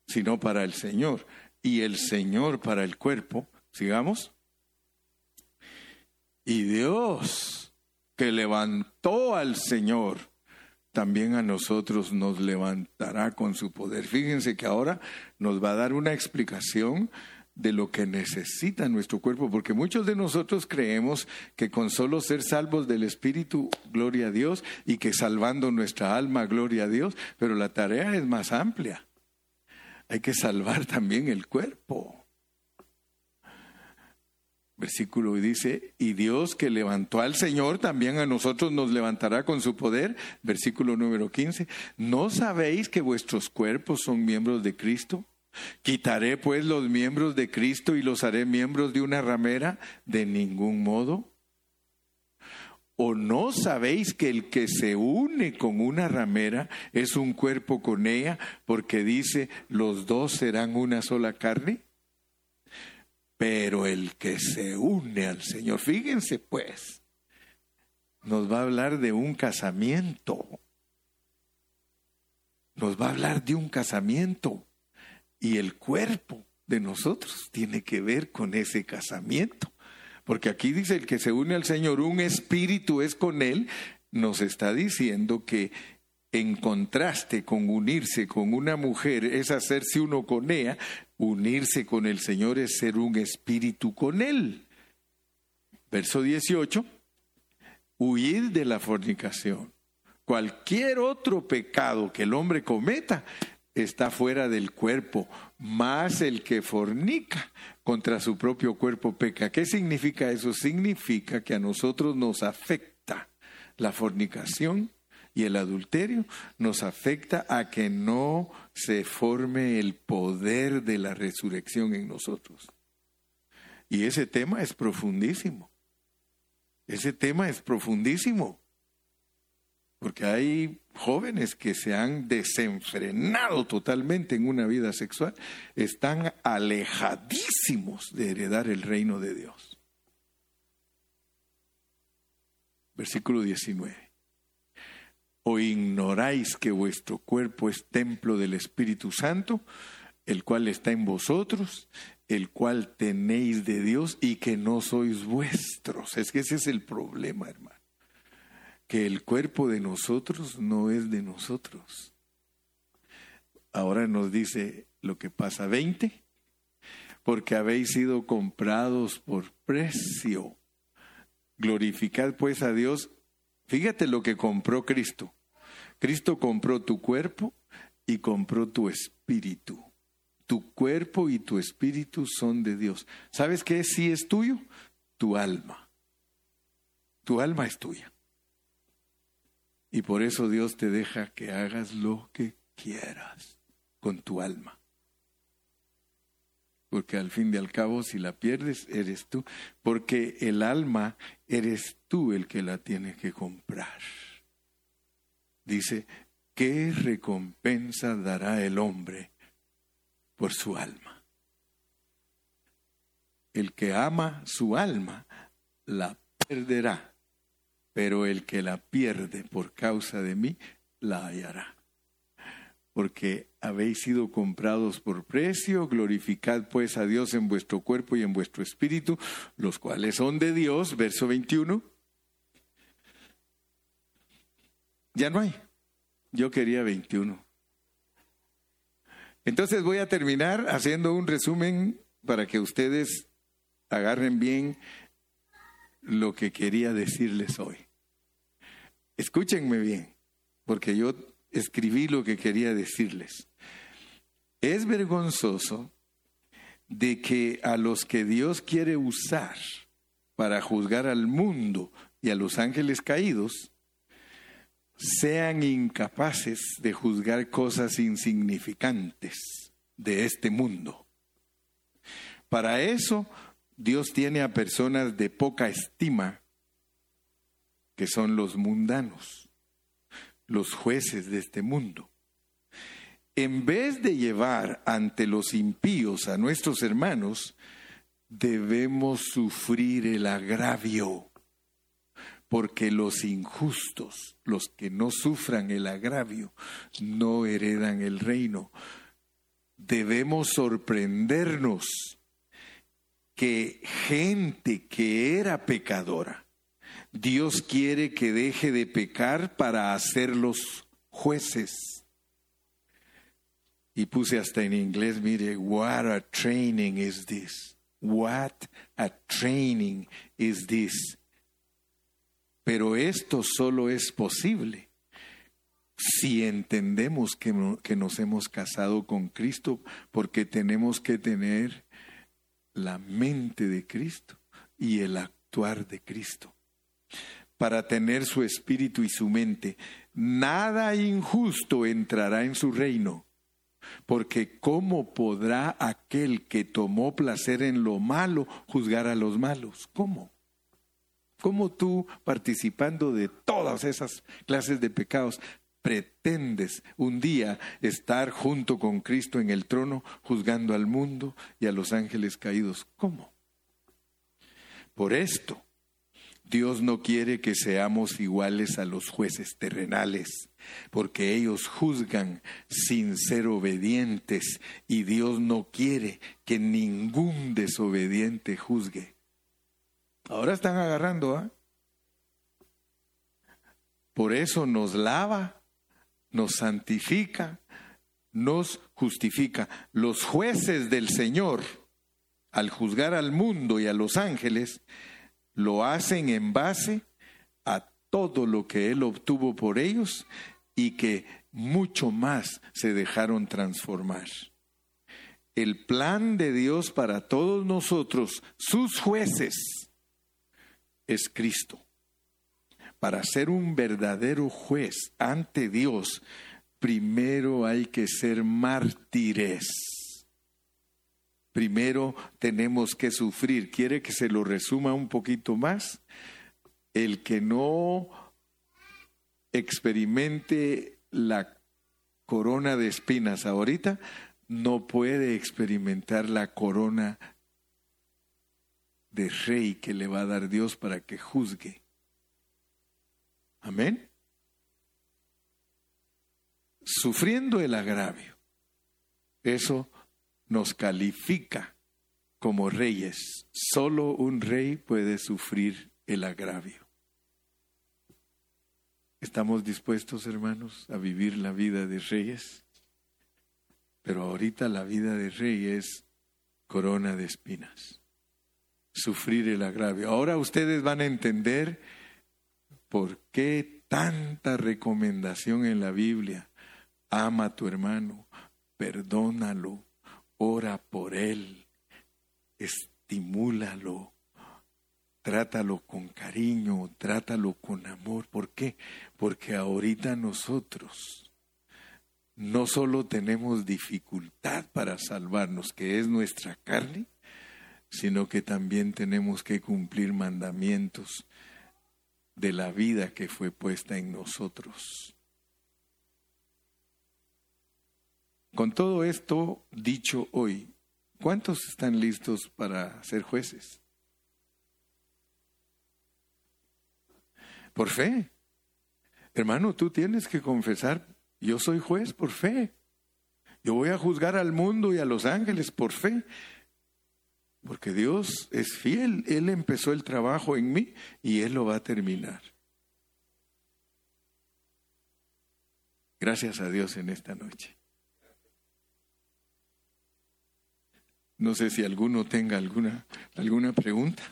sino para el Señor. Y el Señor para el cuerpo, sigamos, y Dios que levantó al Señor, también a nosotros nos levantará con su poder. Fíjense que ahora nos va a dar una explicación de lo que necesita nuestro cuerpo, porque muchos de nosotros creemos que con solo ser salvos del Espíritu, gloria a Dios, y que salvando nuestra alma, gloria a Dios, pero la tarea es más amplia. Hay que salvar también el cuerpo. Versículo dice, y Dios que levantó al Señor, también a nosotros nos levantará con su poder. Versículo número 15, ¿no sabéis que vuestros cuerpos son miembros de Cristo? ¿Quitaré pues los miembros de Cristo y los haré miembros de una ramera? De ningún modo. ¿O no sabéis que el que se une con una ramera es un cuerpo con ella porque dice los dos serán una sola carne? Pero el que se une al Señor, fíjense pues, nos va a hablar de un casamiento. Nos va a hablar de un casamiento. Y el cuerpo de nosotros tiene que ver con ese casamiento. Porque aquí dice el que se une al Señor, un espíritu es con Él, nos está diciendo que en contraste con unirse con una mujer es hacerse uno con ella, unirse con el Señor es ser un espíritu con Él. Verso 18, huir de la fornicación. Cualquier otro pecado que el hombre cometa está fuera del cuerpo, más el que fornica contra su propio cuerpo peca. ¿Qué significa eso? Significa que a nosotros nos afecta la fornicación y el adulterio, nos afecta a que no se forme el poder de la resurrección en nosotros. Y ese tema es profundísimo. Ese tema es profundísimo. Porque hay jóvenes que se han desenfrenado totalmente en una vida sexual, están alejadísimos de heredar el reino de Dios. Versículo 19. ¿O ignoráis que vuestro cuerpo es templo del Espíritu Santo, el cual está en vosotros, el cual tenéis de Dios y que no sois vuestros? Es que ese es el problema, hermano que el cuerpo de nosotros no es de nosotros. Ahora nos dice lo que pasa 20, porque habéis sido comprados por precio. Glorificad pues a Dios. Fíjate lo que compró Cristo. Cristo compró tu cuerpo y compró tu espíritu. Tu cuerpo y tu espíritu son de Dios. ¿Sabes qué sí es tuyo? Tu alma. Tu alma es tuya. Y por eso Dios te deja que hagas lo que quieras con tu alma. Porque al fin y al cabo, si la pierdes, eres tú. Porque el alma eres tú el que la tiene que comprar. Dice, ¿qué recompensa dará el hombre por su alma? El que ama su alma la perderá pero el que la pierde por causa de mí, la hallará. Porque habéis sido comprados por precio, glorificad pues a Dios en vuestro cuerpo y en vuestro espíritu, los cuales son de Dios, verso 21. Ya no hay. Yo quería 21. Entonces voy a terminar haciendo un resumen para que ustedes agarren bien lo que quería decirles hoy. Escúchenme bien, porque yo escribí lo que quería decirles. Es vergonzoso de que a los que Dios quiere usar para juzgar al mundo y a los ángeles caídos, sean incapaces de juzgar cosas insignificantes de este mundo. Para eso, Dios tiene a personas de poca estima que son los mundanos, los jueces de este mundo. En vez de llevar ante los impíos a nuestros hermanos, debemos sufrir el agravio, porque los injustos, los que no sufran el agravio, no heredan el reino. Debemos sorprendernos que gente que era pecadora, Dios quiere que deje de pecar para hacerlos jueces. Y puse hasta en inglés, mire, what a training is this. What a training is this. Pero esto solo es posible si entendemos que, que, nos hemos casado con Cristo, porque tenemos que tener la mente de Cristo y el actuar de Cristo, para tener su espíritu y su mente. Nada injusto entrará en su reino, porque ¿cómo podrá aquel que tomó placer en lo malo juzgar a los malos? ¿Cómo? ¿Cómo tú, participando de todas esas clases de pecados, pretendes un día estar junto con Cristo en el trono, juzgando al mundo y a los ángeles caídos? ¿Cómo? Por esto, Dios no quiere que seamos iguales a los jueces terrenales, porque ellos juzgan sin ser obedientes y Dios no quiere que ningún desobediente juzgue. Ahora están agarrando, ¿ah? Por eso nos lava, nos santifica, nos justifica. Los jueces del Señor, al juzgar al mundo y a los ángeles, lo hacen en base a todo lo que Él obtuvo por ellos y que mucho más se dejaron transformar. El plan de Dios para todos nosotros, sus jueces, es Cristo. Para ser un verdadero juez ante Dios, primero hay que ser mártires. Primero tenemos que sufrir. ¿Quiere que se lo resuma un poquito más? El que no experimente la corona de espinas ahorita, no puede experimentar la corona de rey que le va a dar Dios para que juzgue. Amén. Sufriendo el agravio. Eso nos califica como reyes. Solo un rey puede sufrir el agravio. ¿Estamos dispuestos, hermanos, a vivir la vida de reyes? Pero ahorita la vida de rey es corona de espinas sufrir el agravio. Ahora ustedes van a entender por qué tanta recomendación en la Biblia. Ama a tu hermano, perdónalo, ora por él, estimúlalo, trátalo con cariño, trátalo con amor. ¿Por qué? Porque ahorita nosotros no solo tenemos dificultad para salvarnos, que es nuestra carne, sino que también tenemos que cumplir mandamientos de la vida que fue puesta en nosotros. Con todo esto dicho hoy, ¿cuántos están listos para ser jueces? Por fe. Hermano, tú tienes que confesar, yo soy juez por fe. Yo voy a juzgar al mundo y a los ángeles por fe. Porque Dios es fiel. Él empezó el trabajo en mí y Él lo va a terminar. Gracias a Dios en esta noche. No sé si alguno tenga alguna, alguna pregunta.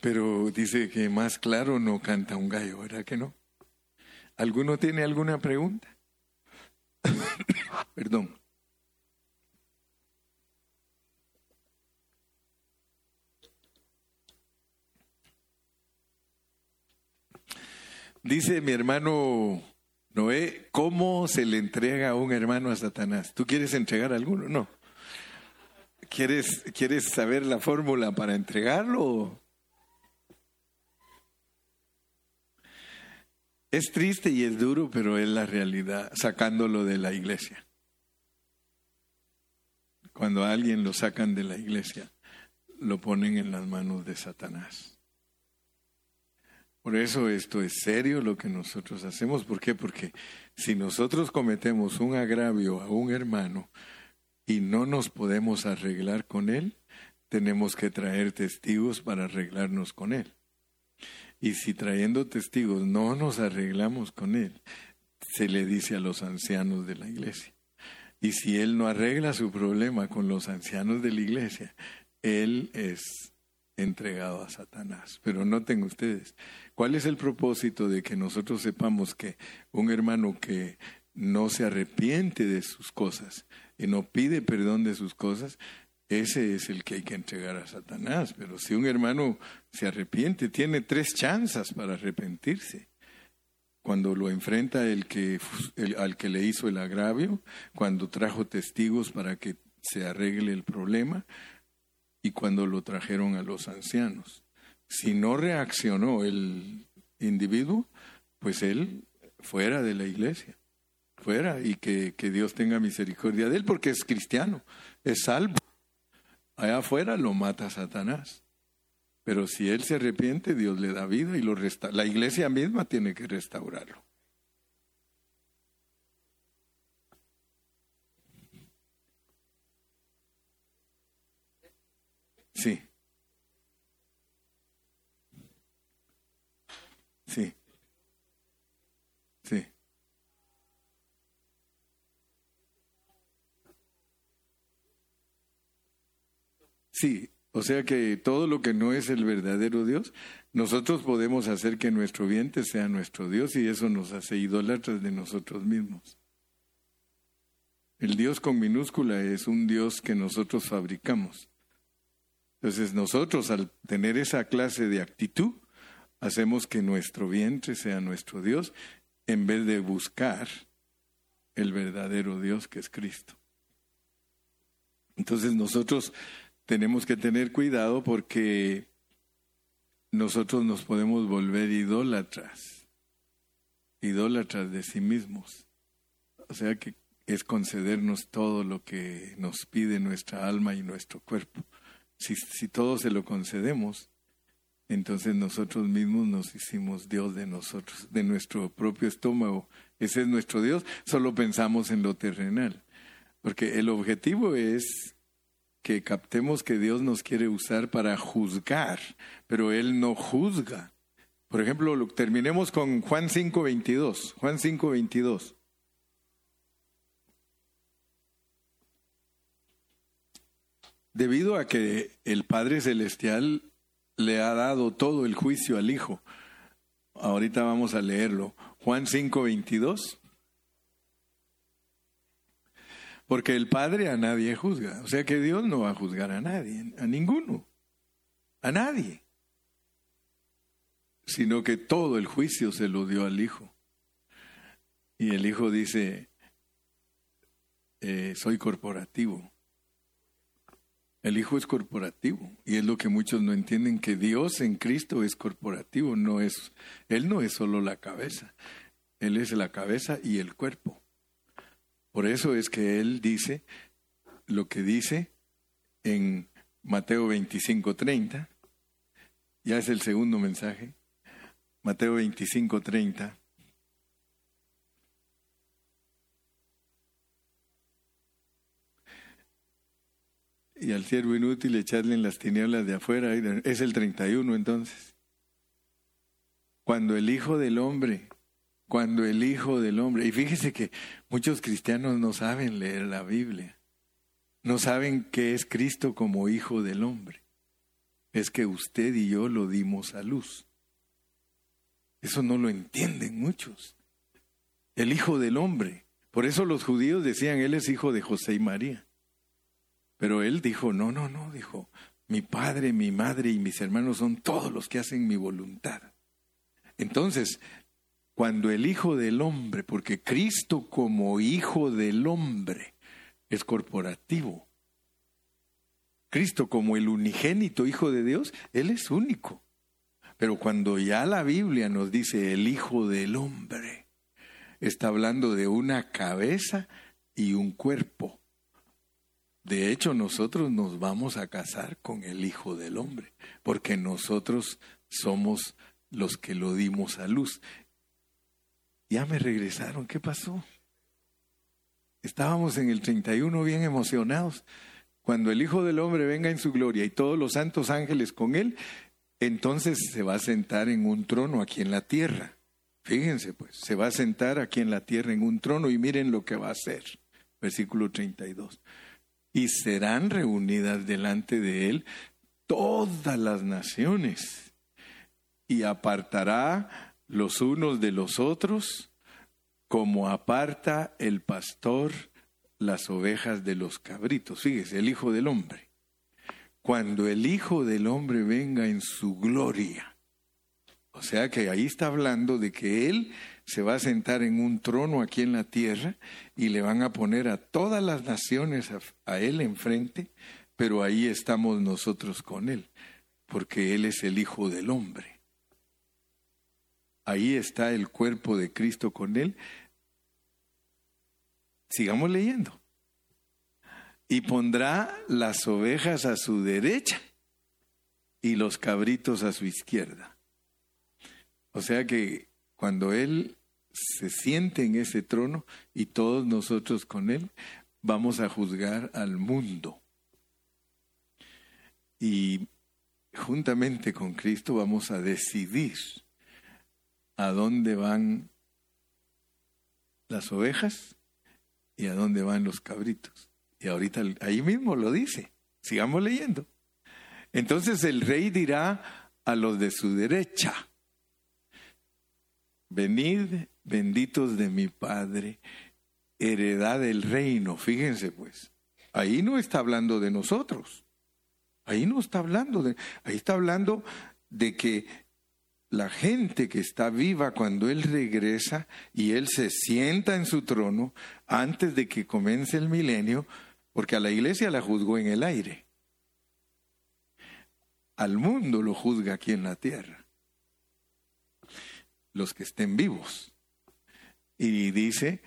Pero dice que más claro no canta un gallo, ¿verdad que no? ¿Alguno tiene alguna pregunta? Perdón. Dice mi hermano Noé, ¿cómo se le entrega a un hermano a Satanás? ¿Tú quieres entregar a alguno? No. ¿Quieres, ¿Quieres saber la fórmula para entregarlo? Es triste y es duro, pero es la realidad, sacándolo de la iglesia. Cuando a alguien lo sacan de la iglesia, lo ponen en las manos de Satanás. Por eso esto es serio lo que nosotros hacemos. ¿Por qué? Porque si nosotros cometemos un agravio a un hermano y no nos podemos arreglar con él, tenemos que traer testigos para arreglarnos con él. Y si trayendo testigos no nos arreglamos con él, se le dice a los ancianos de la iglesia. Y si él no arregla su problema con los ancianos de la iglesia, él es entregado a Satanás. Pero noten ustedes, ¿cuál es el propósito de que nosotros sepamos que un hermano que no se arrepiente de sus cosas y no pide perdón de sus cosas, ese es el que hay que entregar a Satanás. Pero si un hermano se arrepiente, tiene tres chances para arrepentirse. Cuando lo enfrenta el que, al que le hizo el agravio, cuando trajo testigos para que se arregle el problema y cuando lo trajeron a los ancianos. Si no reaccionó el individuo, pues él fuera de la iglesia, fuera y que, que Dios tenga misericordia de él porque es cristiano, es salvo. Allá afuera lo mata Satanás. Pero si él se arrepiente, Dios le da vida y lo resta. La iglesia misma tiene que restaurarlo. Sí. Sí. Sí. Sí, o sea que todo lo que no es el verdadero Dios, nosotros podemos hacer que nuestro vientre sea nuestro Dios y eso nos hace idólatras de nosotros mismos. El Dios con minúscula es un Dios que nosotros fabricamos. Entonces nosotros al tener esa clase de actitud, hacemos que nuestro vientre sea nuestro Dios en vez de buscar el verdadero Dios que es Cristo. Entonces nosotros tenemos que tener cuidado porque nosotros nos podemos volver idólatras, idólatras de sí mismos. O sea que es concedernos todo lo que nos pide nuestra alma y nuestro cuerpo. Si, si todo se lo concedemos, entonces nosotros mismos nos hicimos Dios de nosotros, de nuestro propio estómago. Ese es nuestro Dios, solo pensamos en lo terrenal. Porque el objetivo es que captemos que Dios nos quiere usar para juzgar, pero Él no juzga. Por ejemplo, terminemos con Juan 5.22. Juan 5.22. Debido a que el Padre Celestial le ha dado todo el juicio al Hijo. Ahorita vamos a leerlo. Juan 5.22. Porque el Padre a nadie juzga. O sea que Dios no va a juzgar a nadie, a ninguno, a nadie. Sino que todo el juicio se lo dio al Hijo. Y el Hijo dice, eh, soy corporativo. El Hijo es corporativo y es lo que muchos no entienden que Dios en Cristo es corporativo, no es él no es solo la cabeza. Él es la cabeza y el cuerpo. Por eso es que él dice lo que dice en Mateo 25:30. Ya es el segundo mensaje. Mateo 25:30. Y al siervo inútil echarle en las tinieblas de afuera. Es el 31 entonces. Cuando el Hijo del Hombre cuando el Hijo del Hombre, y fíjese que muchos cristianos no saben leer la Biblia, no saben qué es Cristo como Hijo del Hombre. Es que usted y yo lo dimos a luz. Eso no lo entienden muchos. El Hijo del Hombre. Por eso los judíos decían, Él es hijo de José y María. Pero Él dijo, no, no, no, dijo, mi padre, mi madre y mis hermanos son todos los que hacen mi voluntad. Entonces, cuando el Hijo del Hombre, porque Cristo como Hijo del Hombre es corporativo. Cristo como el unigénito Hijo de Dios, Él es único. Pero cuando ya la Biblia nos dice el Hijo del Hombre, está hablando de una cabeza y un cuerpo. De hecho, nosotros nos vamos a casar con el Hijo del Hombre, porque nosotros somos los que lo dimos a luz. Ya me regresaron, ¿qué pasó? Estábamos en el 31 bien emocionados. Cuando el Hijo del Hombre venga en su gloria y todos los santos ángeles con él, entonces se va a sentar en un trono aquí en la tierra. Fíjense, pues, se va a sentar aquí en la tierra en un trono y miren lo que va a hacer. Versículo 32. Y serán reunidas delante de él todas las naciones y apartará los unos de los otros, como aparta el pastor las ovejas de los cabritos. Fíjese, el Hijo del Hombre. cuando el Hijo del Hombre venga en su gloria. O sea que ahí está hablando de que Él se va a sentar en un trono aquí en la tierra y le van a poner a todas las naciones a, Él enfrente, pero ahí estamos nosotros con Él, porque Él es el Hijo del Hombre. Ahí está el cuerpo de Cristo con Él. Sigamos leyendo. Y pondrá las ovejas a su derecha y los cabritos a su izquierda. O sea que cuando Él se siente en ese trono y todos nosotros con Él, vamos a juzgar al mundo. Y juntamente con Cristo vamos a decidir a dónde van las ovejas y a dónde van los cabritos. Y ahorita ahí mismo lo dice. Sigamos leyendo. Entonces el rey dirá a los de su derecha, venid benditos de mi Padre, heredad del reino. Fíjense pues, ahí no está hablando de nosotros. Ahí no está hablando de, ahí está hablando de que la gente que está viva cuando Él regresa y Él se sienta en su trono antes de que comience el milenio, porque a la iglesia la juzgó en el aire. Al mundo lo juzga aquí en la tierra. Los que estén vivos y dice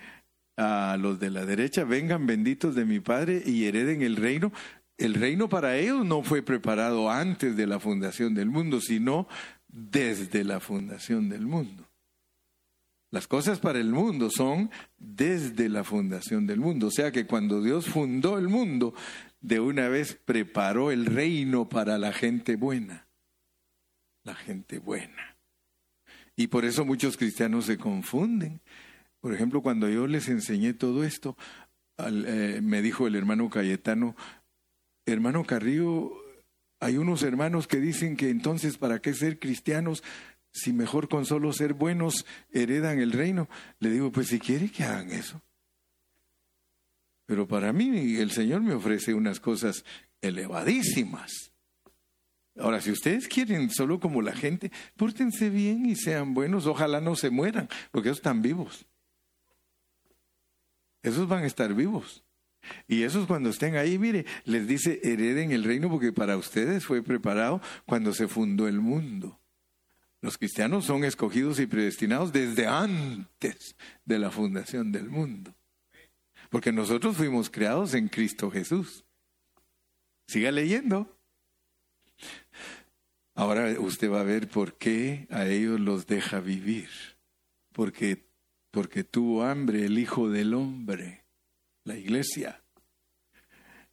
a los de la derecha, vengan benditos de mi Padre y hereden el reino. El reino para ellos no fue preparado antes de la fundación del mundo, sino desde la fundación del mundo. Las cosas para el mundo son desde la fundación del mundo. O sea que cuando Dios fundó el mundo, de una vez preparó el reino para la gente buena. La gente buena. Y por eso muchos cristianos se confunden por ejemplo, cuando yo les enseñé todo esto, eh, me dijo el hermano Cayetano, hermano Carrillo, hay unos hermanos que dicen que entonces, ¿para qué ser cristianos si mejor con solo ser buenos heredan el reino? Le digo, pues si quiere que hagan eso. Pero para mí el Señor me ofrece unas cosas elevadísimas. Ahora, si ustedes quieren solo como la gente, pórtense bien y sean buenos, ojalá no se mueran, porque ellos están vivos. Esos van a estar vivos. Y esos cuando estén ahí, mire, les dice, hereden el reino porque para ustedes fue preparado cuando se fundó el mundo. Los cristianos son escogidos y predestinados desde antes de la fundación del mundo. Porque nosotros fuimos creados en Cristo Jesús. Siga leyendo. Ahora usted va a ver por qué a ellos los deja vivir. Porque porque tuvo hambre el Hijo del Hombre, la iglesia,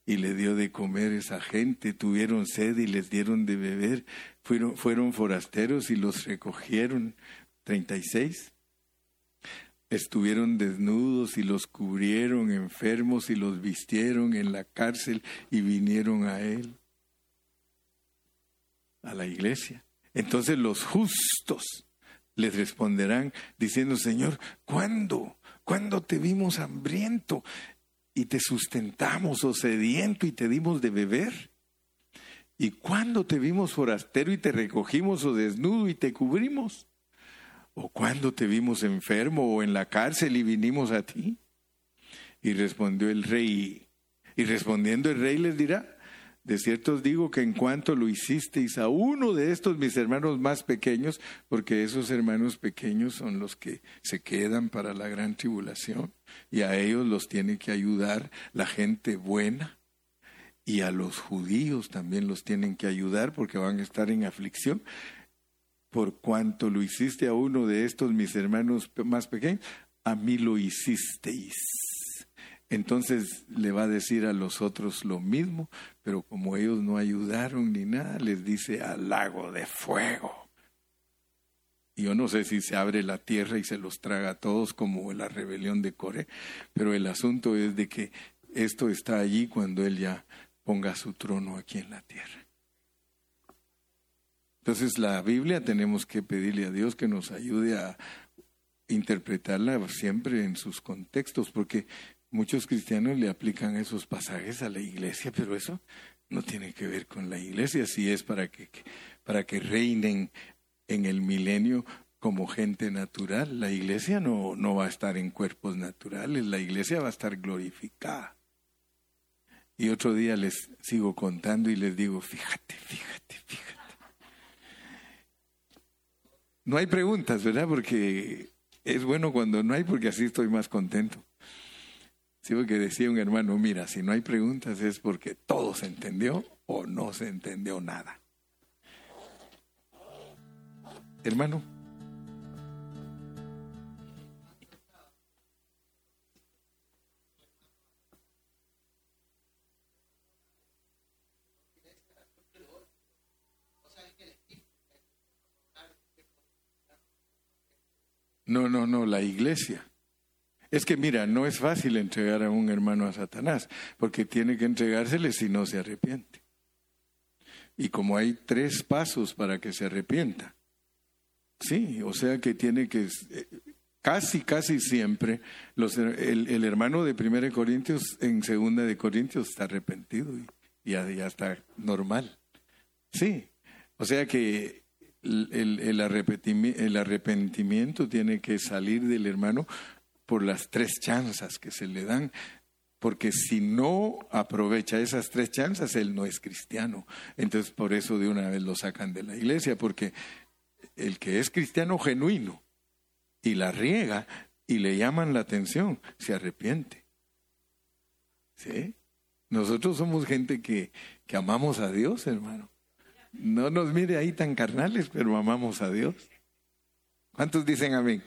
y le dio de comer esa gente, tuvieron sed y les dieron de beber, fueron, fueron forasteros y los recogieron. 36. Estuvieron desnudos y los cubrieron, enfermos y los vistieron en la cárcel y vinieron a él, a la iglesia. Entonces los justos les responderán diciendo, Señor, ¿cuándo? ¿Cuándo te vimos hambriento y te sustentamos o sediento y te dimos de beber? ¿Y cuándo te vimos forastero y te recogimos o desnudo y te cubrimos? ¿O cuándo te vimos enfermo o en la cárcel y vinimos a ti? Y respondió el rey, y respondiendo el rey les dirá, de cierto os digo que en cuanto lo hicisteis a uno de estos mis hermanos más pequeños, porque esos hermanos pequeños son los que se quedan para la gran tribulación, y a ellos los tiene que ayudar la gente buena, y a los judíos también los tienen que ayudar porque van a estar en aflicción. Por cuanto lo hiciste a uno de estos mis hermanos más pequeños, a mí lo hicisteis. Entonces le va a decir a los otros lo mismo, pero como ellos no ayudaron ni nada, les dice al lago de fuego. Y yo no sé si se abre la tierra y se los traga a todos como la rebelión de Coré, pero el asunto es de que esto está allí cuando Él ya ponga su trono aquí en la tierra. Entonces la Biblia tenemos que pedirle a Dios que nos ayude a interpretarla siempre en sus contextos, porque muchos cristianos le aplican esos pasajes a la iglesia, pero eso no tiene que ver con la iglesia, si es para que, para que reinen en el milenio como gente natural. La iglesia no, no va a estar en cuerpos naturales, la iglesia va a estar glorificada. Y otro día les sigo contando y les digo, fíjate, fíjate, fíjate. No hay preguntas, ¿verdad? Porque es bueno cuando no hay, porque así estoy más contento. Sí, porque decía un hermano, mira, si no hay preguntas es porque todo se entendió o no se entendió nada. Hermano. No, no, no, la iglesia. Es que mira, no es fácil entregar a un hermano a Satanás, porque tiene que entregársele si no se arrepiente. Y como hay tres pasos para que se arrepienta, sí, o sea que tiene que, eh, casi, casi siempre, los, el, hermano de Primera de Corintios en Segunda de Corintios está arrepentido y ya, está normal. Sí, o sea que el, el, arrepentimiento, tiene que salir del hermano por las tres chanzas que se le dan, porque si no aprovecha esas tres chanzas, él no es cristiano. Entonces por eso de una vez lo sacan de la iglesia, porque el que es cristiano genuino y la riega y le llaman la atención, se arrepiente. ¿Sí? Nosotros somos gente que, que amamos a Dios, hermano. No nos mire ahí tan carnales, pero amamos a Dios. ¿Cuántos dicen amén?